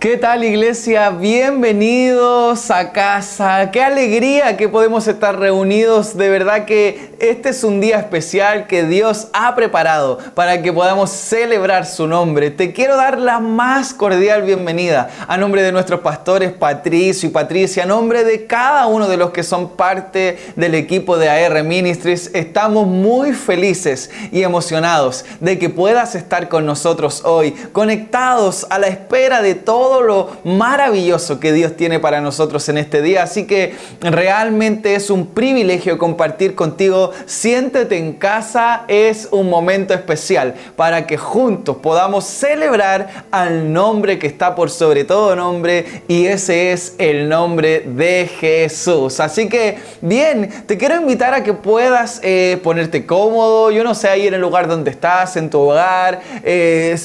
¿Qué tal iglesia? Bienvenidos a casa. Qué alegría que podemos estar reunidos. De verdad que este es un día especial que Dios ha preparado para que podamos celebrar su nombre. Te quiero dar la más cordial bienvenida a nombre de nuestros pastores Patricio y Patricia, a nombre de cada uno de los que son parte del equipo de AR Ministries. Estamos muy felices y emocionados de que puedas estar con nosotros hoy, conectados a la espera de todo todo lo maravilloso que Dios tiene para nosotros en este día. Así que realmente es un privilegio compartir contigo. Siéntete en casa, es un momento especial para que juntos podamos celebrar al nombre que está por sobre todo nombre y ese es el nombre de Jesús. Así que bien, te quiero invitar a que puedas eh, ponerte cómodo, yo no sé, ahí en el lugar donde estás, en tu hogar, eh,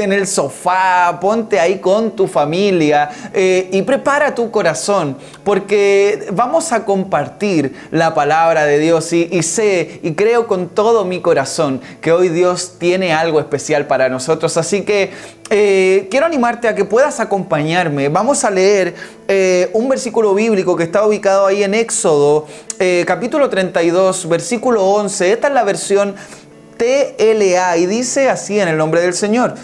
en el sofá, ponte ahí con tu familia eh, y prepara tu corazón porque vamos a compartir la palabra de Dios y, sé y creo con todo mi corazón que hoy Dios tiene algo especial para nosotros. Así que eh, quiero animarte a que puedas acompañarme. Vamos a leer eh, un versículo bíblico que está ubicado ahí en Éxodo, capítulo 32, versículo 11. Esta es la versión TLA y dice así en el nombre del Señor.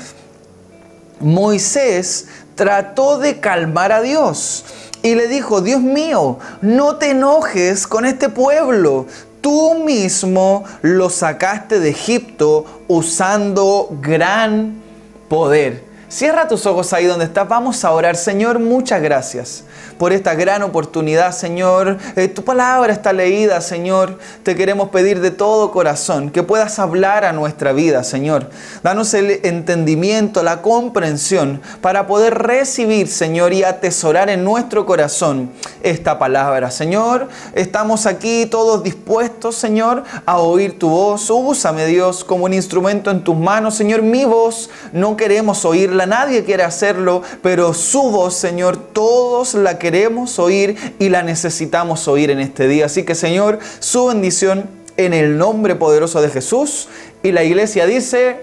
Moisés trató de calmar a Dios y le dijo, Dios mío, no te enojes con este pueblo. Tú mismo lo sacaste de Egipto usando gran poder. Cierra tus ojos ahí donde estás. Vamos a orar. Señor, muchas gracias por esta gran oportunidad, Señor. Eh, tu palabra está leída, Señor. Te queremos pedir de todo corazón que puedas hablar a nuestra vida, Señor. Danos el entendimiento, la comprensión para poder recibir, Señor, y atesorar en nuestro corazón esta palabra. Señor, estamos aquí todos dispuestos, Señor, a oír tu voz. Úsame, Dios, como un instrumento en tus manos, Señor. Mi voz no queremos oírla, nadie quiere hacerlo, pero su voz, Señor, todos la queremos oír y la necesitamos oír en este día. Así que Señor, su bendición en el nombre poderoso de Jesús. Y la iglesia dice,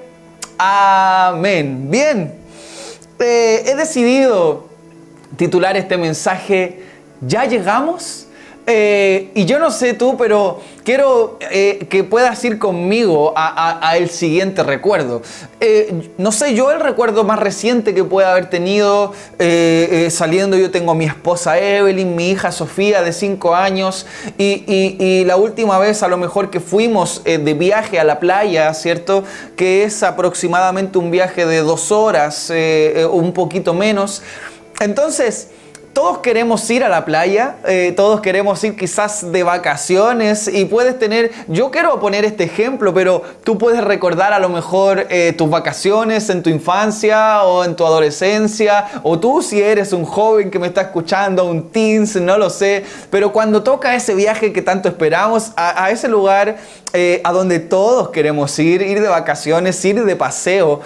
amén. Bien, eh, he decidido titular este mensaje, ¿ya llegamos? Eh, y yo no sé tú, pero quiero eh, que puedas ir conmigo a, el siguiente recuerdo. Eh, no sé, yo el recuerdo más reciente que pueda haber tenido saliendo, yo tengo mi esposa Evelyn, mi hija Sofía de 5 años, y, y, la última vez a lo mejor que fuimos de viaje a la playa, ¿cierto? Que es aproximadamente un viaje de dos horas, un poquito menos. Entonces, todos queremos ir a la playa, eh, todos queremos ir quizás de vacaciones y puedes tener, yo quiero poner este ejemplo, pero tú puedes recordar a lo mejor eh, tus vacaciones en tu infancia o en tu adolescencia, o tú si eres un joven que me está escuchando, un teens, no lo sé, pero cuando toca ese viaje que tanto esperamos, a, ese lugar eh, a donde todos queremos ir, ir de vacaciones, ir de paseo,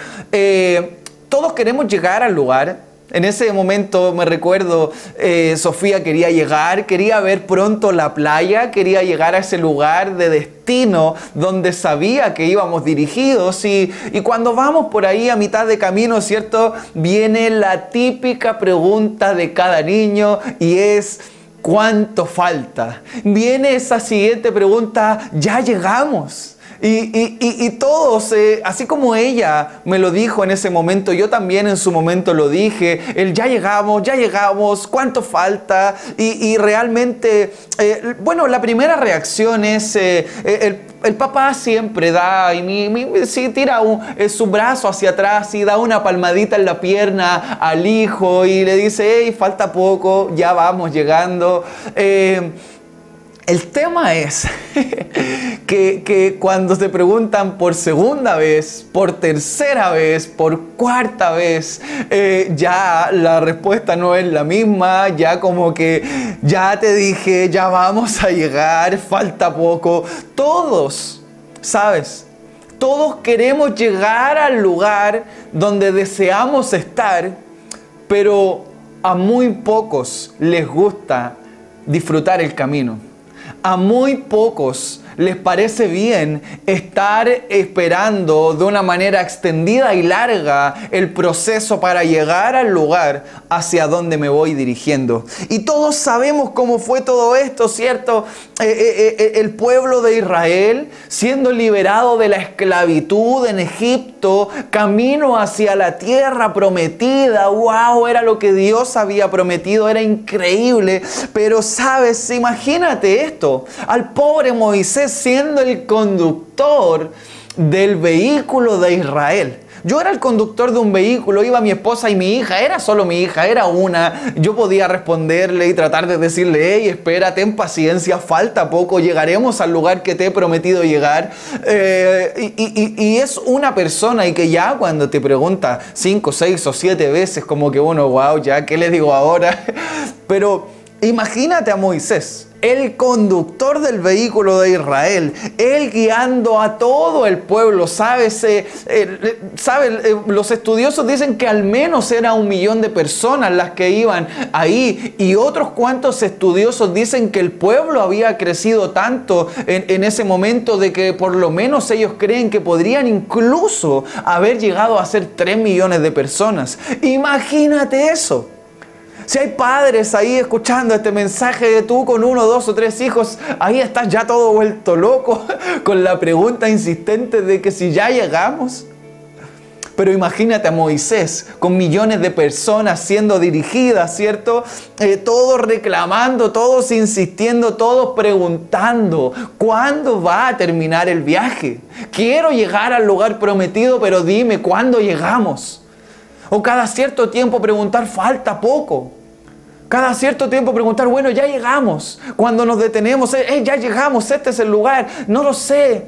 todos queremos llegar al lugar en ese momento me recuerdo, eh, Sofía quería llegar, quería ver pronto la playa, quería llegar a ese lugar de destino donde sabía que íbamos dirigidos y, y cuando vamos por ahí a mitad de camino, ¿cierto? Viene la típica pregunta de cada niño y es... ¿Cuánto falta? Viene esa siguiente pregunta, ¿ya llegamos? Y, todos, eh, así como ella me lo dijo en ese momento, yo también en su momento lo dije, el ya llegamos, ya llegamos, cuánto falta. Y, realmente, eh, bueno, la primera reacción es, eh, el, papá siempre da, y mi, si tira su brazo hacia atrás y da una palmadita en la pierna al hijo y le dice, hey, falta poco, ya vamos llegando. El tema es que, cuando te preguntan por segunda vez, por tercera vez, por cuarta vez, eh, ya la respuesta no es la misma, ya como que ya te dije, ya vamos a llegar, falta poco. Todos, ¿sabes? Todos queremos llegar al lugar donde deseamos estar, pero a muy pocos les gusta disfrutar el camino a muy pocos les parece bien estar esperando de una manera extendida y larga el proceso para llegar al lugar hacia donde me voy dirigiendo. Y todos sabemos cómo fue todo esto, ¿cierto? Eh, eh, eh, el pueblo de Israel siendo liberado de la esclavitud en Egipto, camino hacia la tierra prometida. ¡Wow! Era lo que Dios había prometido, era increíble. Pero sabes, imagínate esto, al pobre Moisés siendo el conductor del vehículo de Israel. Yo era el conductor de un vehículo, iba mi esposa y mi hija, era solo mi hija, era una. Yo podía responderle y tratar de decirle, hey, espera, ten paciencia, falta poco, llegaremos al lugar que te he prometido llegar. Eh, y, y, es una persona y que ya cuando te pregunta cinco, seis o siete veces, como que, bueno, wow, ya, ¿qué le digo ahora? Pero imagínate a Moisés el conductor del vehículo de Israel, él guiando a todo el pueblo. Eh, eh, eh, los estudiosos dicen que al menos era un millón de personas las que iban ahí y otros cuantos estudiosos dicen que el pueblo había crecido tanto en, en ese momento de que por lo menos ellos creen que podrían incluso haber llegado a ser 3 millones de personas. Imagínate eso. Si hay padres ahí escuchando este mensaje de tú con uno, dos o tres hijos, ahí estás ya todo vuelto loco con la pregunta insistente de que si ya llegamos. Pero imagínate a Moisés con millones de personas siendo dirigidas, ¿cierto? Eh, todos reclamando, todos insistiendo, todos preguntando, ¿cuándo va a terminar el viaje? Quiero llegar al lugar prometido, pero dime, ¿cuándo llegamos? O cada cierto tiempo preguntar, falta poco. Cada cierto tiempo preguntar, bueno, ya llegamos. Cuando nos detenemos, eh, ya llegamos, este es el lugar. No lo sé.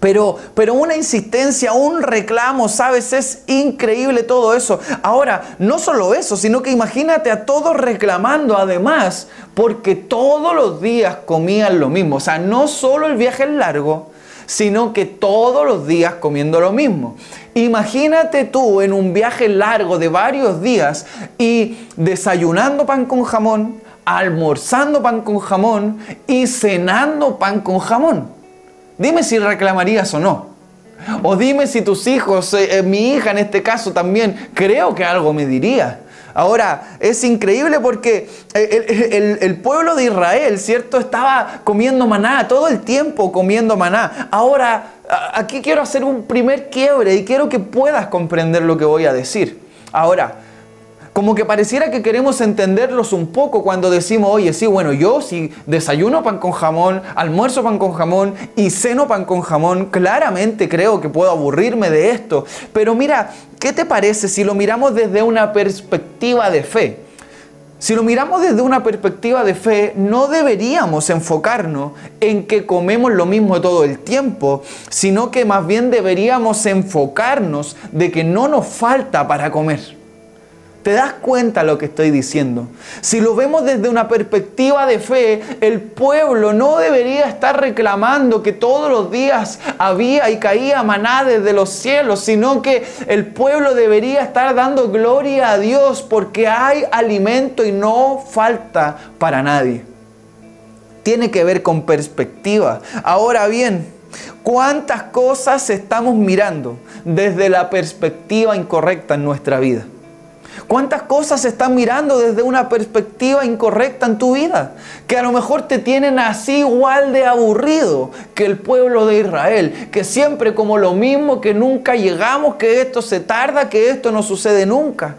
Pero, pero una insistencia, un reclamo, ¿sabes? Es increíble todo eso. Ahora, no solo eso, sino que imagínate a todos reclamando además, porque todos los días comían lo mismo. O sea, no solo el viaje es largo, sino que todos los días comiendo lo mismo. Imagínate tú en un viaje largo de varios días y desayunando pan con jamón, almorzando pan con jamón y cenando pan con jamón. Dime si reclamarías o no. O dime si tus hijos, eh, eh, mi hija en este caso también, creo que algo me diría. Ahora, es increíble porque el, pueblo de Israel, ¿cierto? Estaba comiendo maná, todo el tiempo comiendo maná. Ahora, aquí quiero hacer un primer quiebre y quiero que puedas comprender lo que voy a decir. Ahora, como que pareciera que queremos entenderlos un poco cuando decimos, oye, sí, bueno, yo si desayuno pan con jamón, almuerzo pan con jamón y ceno pan con jamón, claramente creo que puedo aburrirme de esto. Pero mira, ¿qué te parece si lo miramos desde una perspectiva de fe? Si lo miramos desde una perspectiva de fe, no deberíamos enfocarnos en que comemos lo mismo todo el tiempo, sino que más bien deberíamos enfocarnos de que no nos falta para comer. ¿Te das cuenta lo que estoy diciendo? Si lo vemos desde una perspectiva de fe, el pueblo no debería estar reclamando que todos los días había y caía maná desde los cielos, sino que el pueblo debería estar dando gloria a Dios porque hay alimento y no falta para nadie. Tiene que ver con perspectiva. Ahora bien, ¿cuántas cosas estamos mirando desde la perspectiva incorrecta en nuestra vida? ¿Cuántas cosas estás mirando desde una perspectiva incorrecta en tu vida? Que a lo mejor te tienen así igual de aburrido que el pueblo de Israel, que siempre como lo mismo, que nunca llegamos, que esto se tarda, que esto no sucede nunca.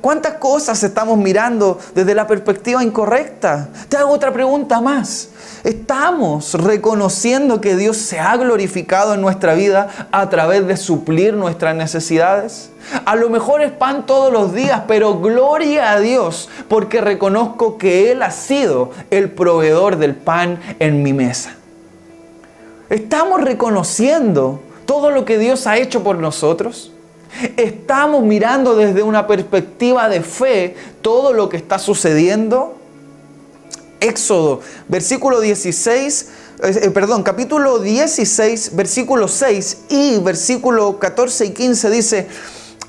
¿Cuántas cosas estamos mirando desde la perspectiva incorrecta? Te hago otra pregunta más. ¿Estamos reconociendo que Dios se ha glorificado en nuestra vida a través de suplir nuestras necesidades? A lo mejor es pan todos los días, pero gloria a Dios porque reconozco que Él ha sido el proveedor del pan en mi mesa. ¿Estamos reconociendo todo lo que Dios ha hecho por nosotros? ¿Estamos mirando desde una perspectiva de fe todo lo que está sucediendo? Éxodo, versículo 16, eh, perdón, capítulo 16, versículo 6 y versículo 14 y 15 dice,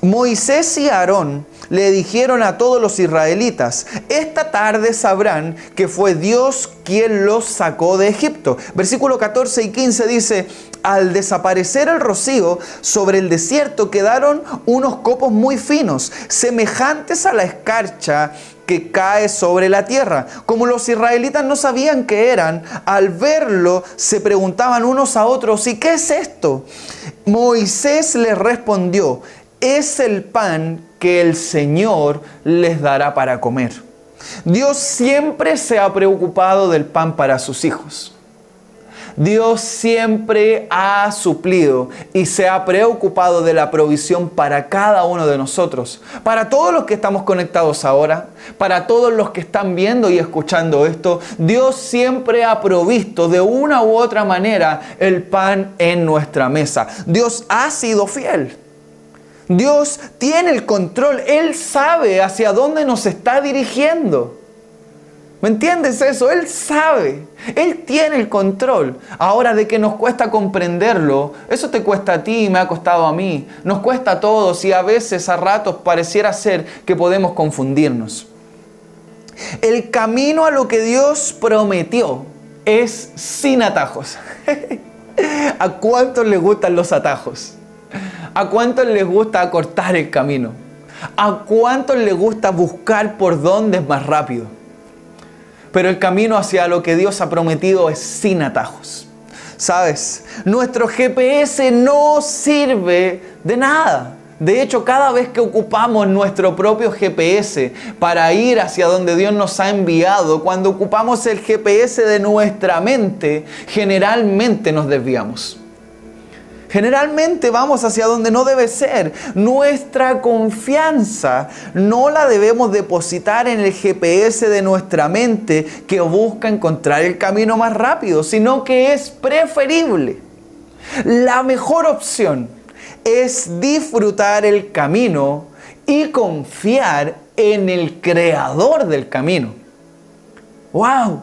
Moisés y Aarón le dijeron a todos los israelitas, esta tarde sabrán que fue Dios quien los sacó de Egipto. Versículo 14 y 15 dice, al desaparecer el rocío, sobre el desierto quedaron unos copos muy finos, semejantes a la escarcha que cae sobre la tierra. Como los israelitas no sabían qué eran, al verlo se preguntaban unos a otros, ¿y qué es esto? Moisés les respondió, es el pan que el Señor les dará para comer. Dios siempre se ha preocupado del pan para sus hijos. Dios siempre ha suplido y se ha preocupado de la provisión para cada uno de nosotros, para todos los que estamos conectados ahora, para todos los que están viendo y escuchando esto. Dios siempre ha provisto de una u otra manera el pan en nuestra mesa. Dios ha sido fiel. Dios tiene el control, Él sabe hacia dónde nos está dirigiendo. ¿Me entiendes eso? Él sabe, Él tiene el control. Ahora de que nos cuesta comprenderlo, eso te cuesta a ti y me ha costado a mí. Nos cuesta a todos y a veces a ratos pareciera ser que podemos confundirnos. El camino a lo que Dios prometió es sin atajos. ¿A cuántos les gustan los atajos? ¿A cuántos les gusta acortar el camino? ¿A cuántos les gusta buscar por dónde es más rápido? pero el camino hacia lo que Dios ha prometido es sin atajos. ¿Sabes? Nuestro GPS no sirve de nada. De hecho, cada vez que ocupamos nuestro propio GPS para ir hacia donde Dios nos ha enviado, cuando ocupamos el GPS de nuestra mente, generalmente nos desviamos. Generalmente vamos hacia donde no debe ser. Nuestra confianza no la debemos depositar en el GPS de nuestra mente que busca encontrar el camino más rápido, sino que es preferible. La mejor opción es disfrutar el camino y confiar en el creador del camino. ¡Wow!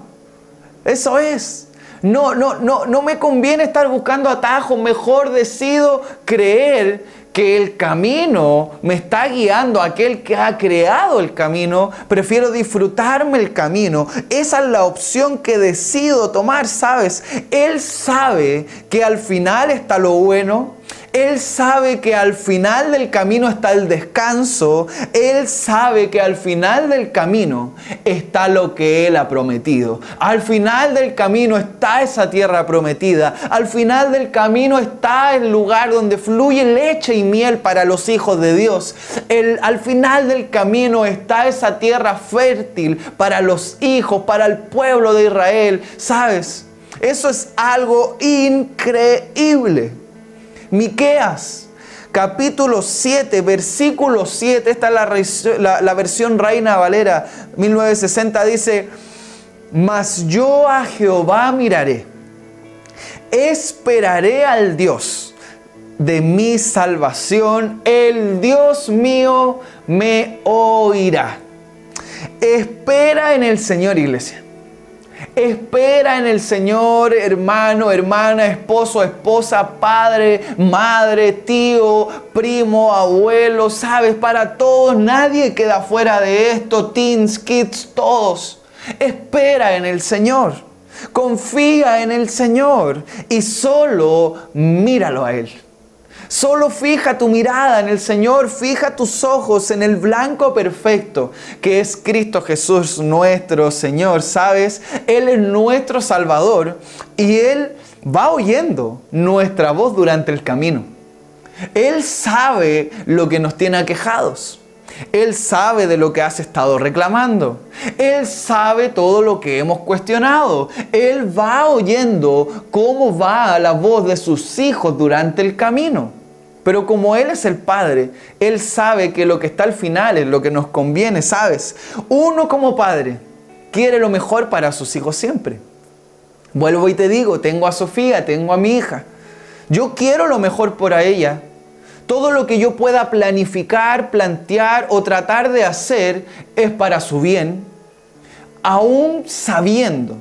Eso es. No, no, no, no me conviene estar buscando atajos, mejor decido creer que el camino me está guiando, aquel que ha creado el camino, prefiero disfrutarme el camino. Esa es la opción que decido tomar, ¿sabes? Él sabe que al final está lo bueno, él sabe que al final del camino está el descanso. Él sabe que al final del camino está lo que Él ha prometido. Al final del camino está esa tierra prometida. Al final del camino está el lugar donde fluye leche y miel para los hijos de Dios. Al final del camino está esa tierra fértil para los hijos, para el pueblo de Israel. ¿Sabes? Eso es algo increíble. Miqueas, capítulo 7, versículo 7, esta es la, la versión Reina Valera 1960, dice, mas yo a Jehová miraré, esperaré al Dios de mi salvación, el Dios mío me oirá. Espera en el Señor, iglesia. Espera en el Señor, hermano, hermana, esposo, esposa, padre, madre, tío, primo, abuelo, sabes, para todos, nadie queda fuera de esto, teens, kids, todos. Espera en el Señor, confía en el Señor y solo míralo a Él. Solo fija tu mirada en el Señor, fija tus ojos en el blanco perfecto que es Cristo Jesús nuestro Señor. ¿Sabes? Él es nuestro Salvador y Él va oyendo nuestra voz durante el camino. Él sabe lo que nos tiene aquejados. Él sabe de lo que has estado reclamando. Él sabe todo lo que hemos cuestionado. Él va oyendo cómo va la voz de sus hijos durante el camino. Pero como Él es el Padre, Él sabe que lo que está al final es lo que nos conviene, ¿sabes? Uno como Padre quiere lo mejor para sus hijos siempre. Vuelvo y te digo, tengo a Sofía, tengo a mi hija. Yo quiero lo mejor para ella. Todo lo que yo pueda planificar, plantear o tratar de hacer es para su bien, aún sabiendo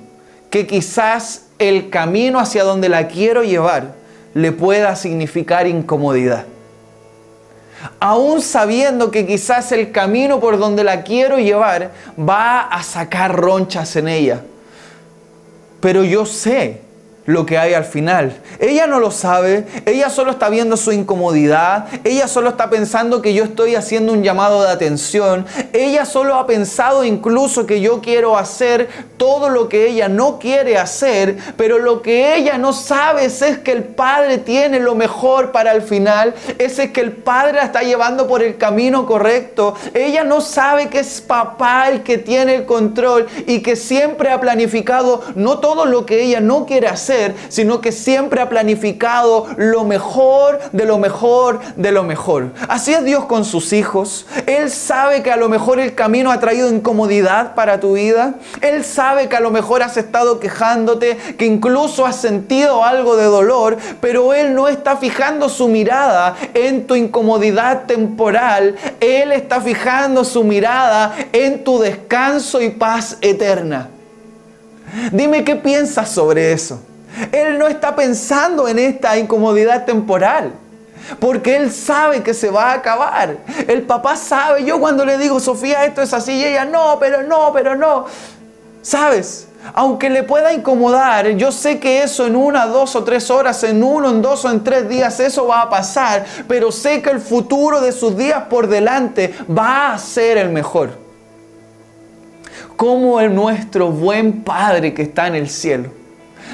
que quizás el camino hacia donde la quiero llevar le pueda significar incomodidad. aún sabiendo que quizás el camino por donde la quiero llevar va a sacar ronchas en ella. Pero yo sé lo que hay al final. Ella no lo sabe, ella solo está viendo su incomodidad, ella solo está pensando que yo estoy haciendo un llamado de atención, ella solo ha pensado incluso que yo quiero hacer todo lo que ella no quiere hacer, pero lo que ella no sabe es, que el Padre tiene lo mejor para el final, es que el Padre la está llevando por el camino correcto, ella no sabe que es papá el que tiene el control y que siempre ha planificado no todo lo que ella no quiere hacer, sino que siempre ha planificado lo mejor de lo mejor de lo mejor. Así es Dios con sus hijos. Él sabe que a lo mejor el camino ha traído incomodidad para tu vida. Él sabe que a lo mejor has estado quejándote, que incluso has sentido algo de dolor, pero Él no está fijando su mirada en tu incomodidad temporal. Él está fijando su mirada en tu descanso y paz eterna. Dime qué piensas sobre eso. Él no está pensando en esta incomodidad temporal. Porque él sabe que se va a acabar. El papá sabe. Yo cuando le digo, Sofía, esto es así, y ella, no, pero no, pero no. ¿Sabes? Aunque le pueda incomodar, yo sé que eso en una, dos o tres horas, en uno, en dos o en tres días, eso va a pasar. Pero sé que el futuro de sus días por delante va a ser el mejor. Como el nuestro buen Padre que está en el cielo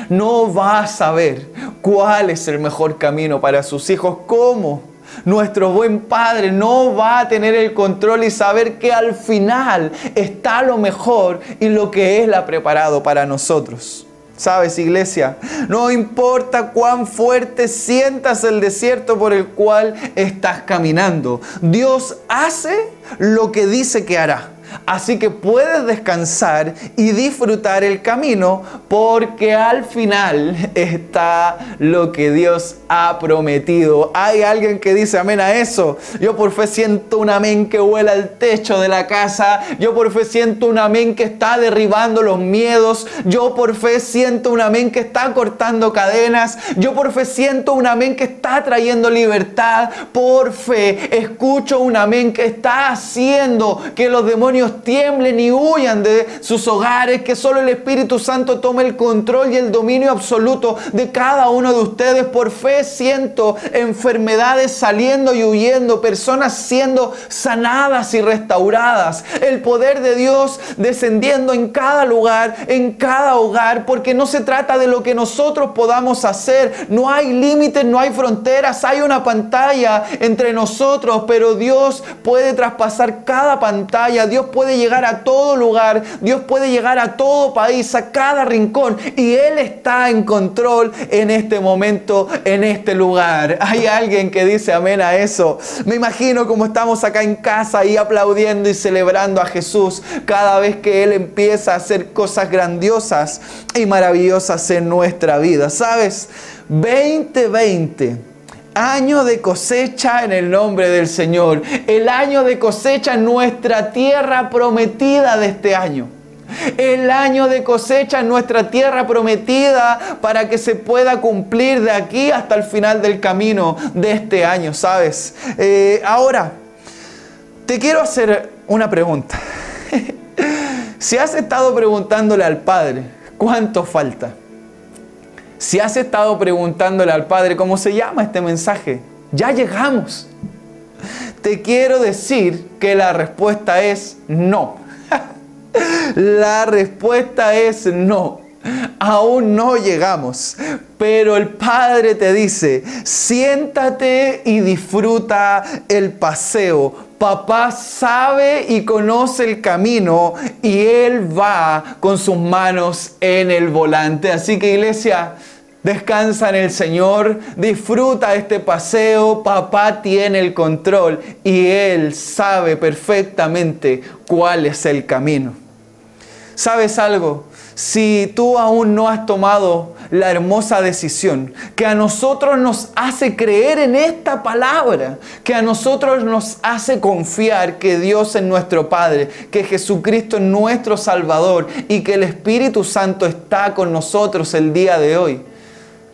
no va a saber cuál es el mejor camino para sus hijos, cómo. Nuestro buen Padre no va a tener el control y saber que al final está lo mejor y lo que Él ha preparado para nosotros. ¿Sabes, iglesia? No importa cuán fuerte sientas el desierto por el cual estás caminando. Dios hace lo que dice que hará. Así que puedes descansar y disfrutar el camino porque al final está lo que Dios ha prometido. Hay alguien que dice amén a eso. Yo por fe siento un amén que vuela al techo de la casa. Yo por fe siento un amén que está derribando los miedos. Yo por fe siento un amén que está cortando cadenas. Yo por fe siento un amén que está trayendo libertad. Por fe escucho un amén que está haciendo que los demonios tiemblen y huyan de sus hogares, que solo el Espíritu Santo tome el control y el dominio absoluto de cada uno de ustedes. Por fe siento enfermedades saliendo y huyendo, personas siendo sanadas y restauradas, el poder de Dios descendiendo en cada lugar, en cada hogar, porque no se trata de lo que nosotros podamos hacer, no hay límites, no hay fronteras, hay una pantalla entre nosotros, pero Dios puede traspasar cada pantalla, Dios puede llegar a todo lugar, Dios puede llegar a todo país, a cada rincón y Él está en control en este momento, en este lugar. Hay alguien que dice amén a eso. Me imagino como estamos acá en casa y aplaudiendo y celebrando a Jesús cada vez que Él empieza a hacer cosas grandiosas y maravillosas en nuestra vida. ¿Sabes? 2020 año de cosecha en el nombre del Señor. El año de cosecha en nuestra tierra prometida de este año. El año de cosecha en nuestra tierra prometida para que se pueda cumplir de aquí hasta el final del camino de este año, ¿sabes? Eh, ahora, te quiero hacer una pregunta. si has estado preguntándole al Padre, ¿cuánto falta? Si has estado preguntándole al Padre cómo se llama este mensaje, ya llegamos. Te quiero decir que la respuesta es no. la respuesta es no. Aún no llegamos, pero el Padre te dice, siéntate y disfruta el paseo. Papá sabe y conoce el camino y Él va con sus manos en el volante. Así que iglesia, Descansa en el Señor, disfruta este paseo, papá tiene el control y Él sabe perfectamente cuál es el camino. ¿Sabes algo? Si tú aún no has tomado la hermosa decisión que a nosotros nos hace creer en esta palabra, que a nosotros nos hace confiar que Dios es nuestro Padre, que Jesucristo es nuestro Salvador y que el Espíritu Santo está con nosotros el día de hoy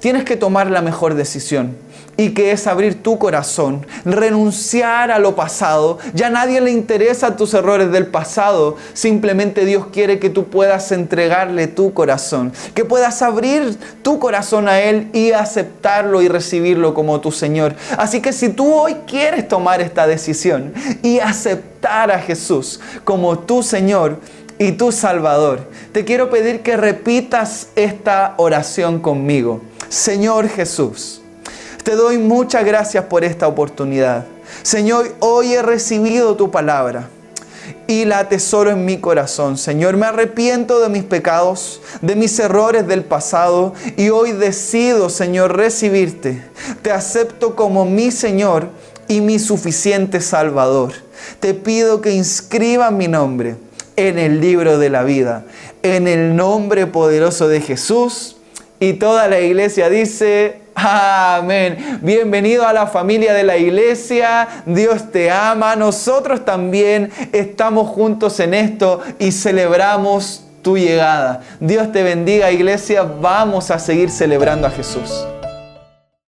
tienes que tomar la mejor decisión. Y que es abrir tu corazón, renunciar a lo pasado. Ya nadie le interesa tus errores del pasado, simplemente Dios quiere que tú puedas entregarle tu corazón, que puedas abrir tu corazón a Él y aceptarlo y recibirlo como tu Señor. Así que si tú hoy quieres tomar esta decisión y aceptar a Jesús como tu Señor, y tu Salvador. Te quiero pedir que repitas esta oración conmigo. Señor Jesús, te doy muchas gracias por esta oportunidad. Señor, hoy he recibido tu palabra y la atesoro en mi corazón. Señor, me arrepiento de mis pecados, de mis errores del pasado y hoy decido, Señor, recibirte. Te acepto como mi Señor y mi suficiente Salvador. Te pido que inscriba mi nombre en el libro de la vida, en el nombre poderoso de Jesús. Y toda la iglesia dice, amén. Bienvenido a la familia de la iglesia. Dios te ama. Nosotros también estamos juntos en esto y celebramos tu llegada. Dios te bendiga iglesia. Vamos a seguir celebrando a Jesús.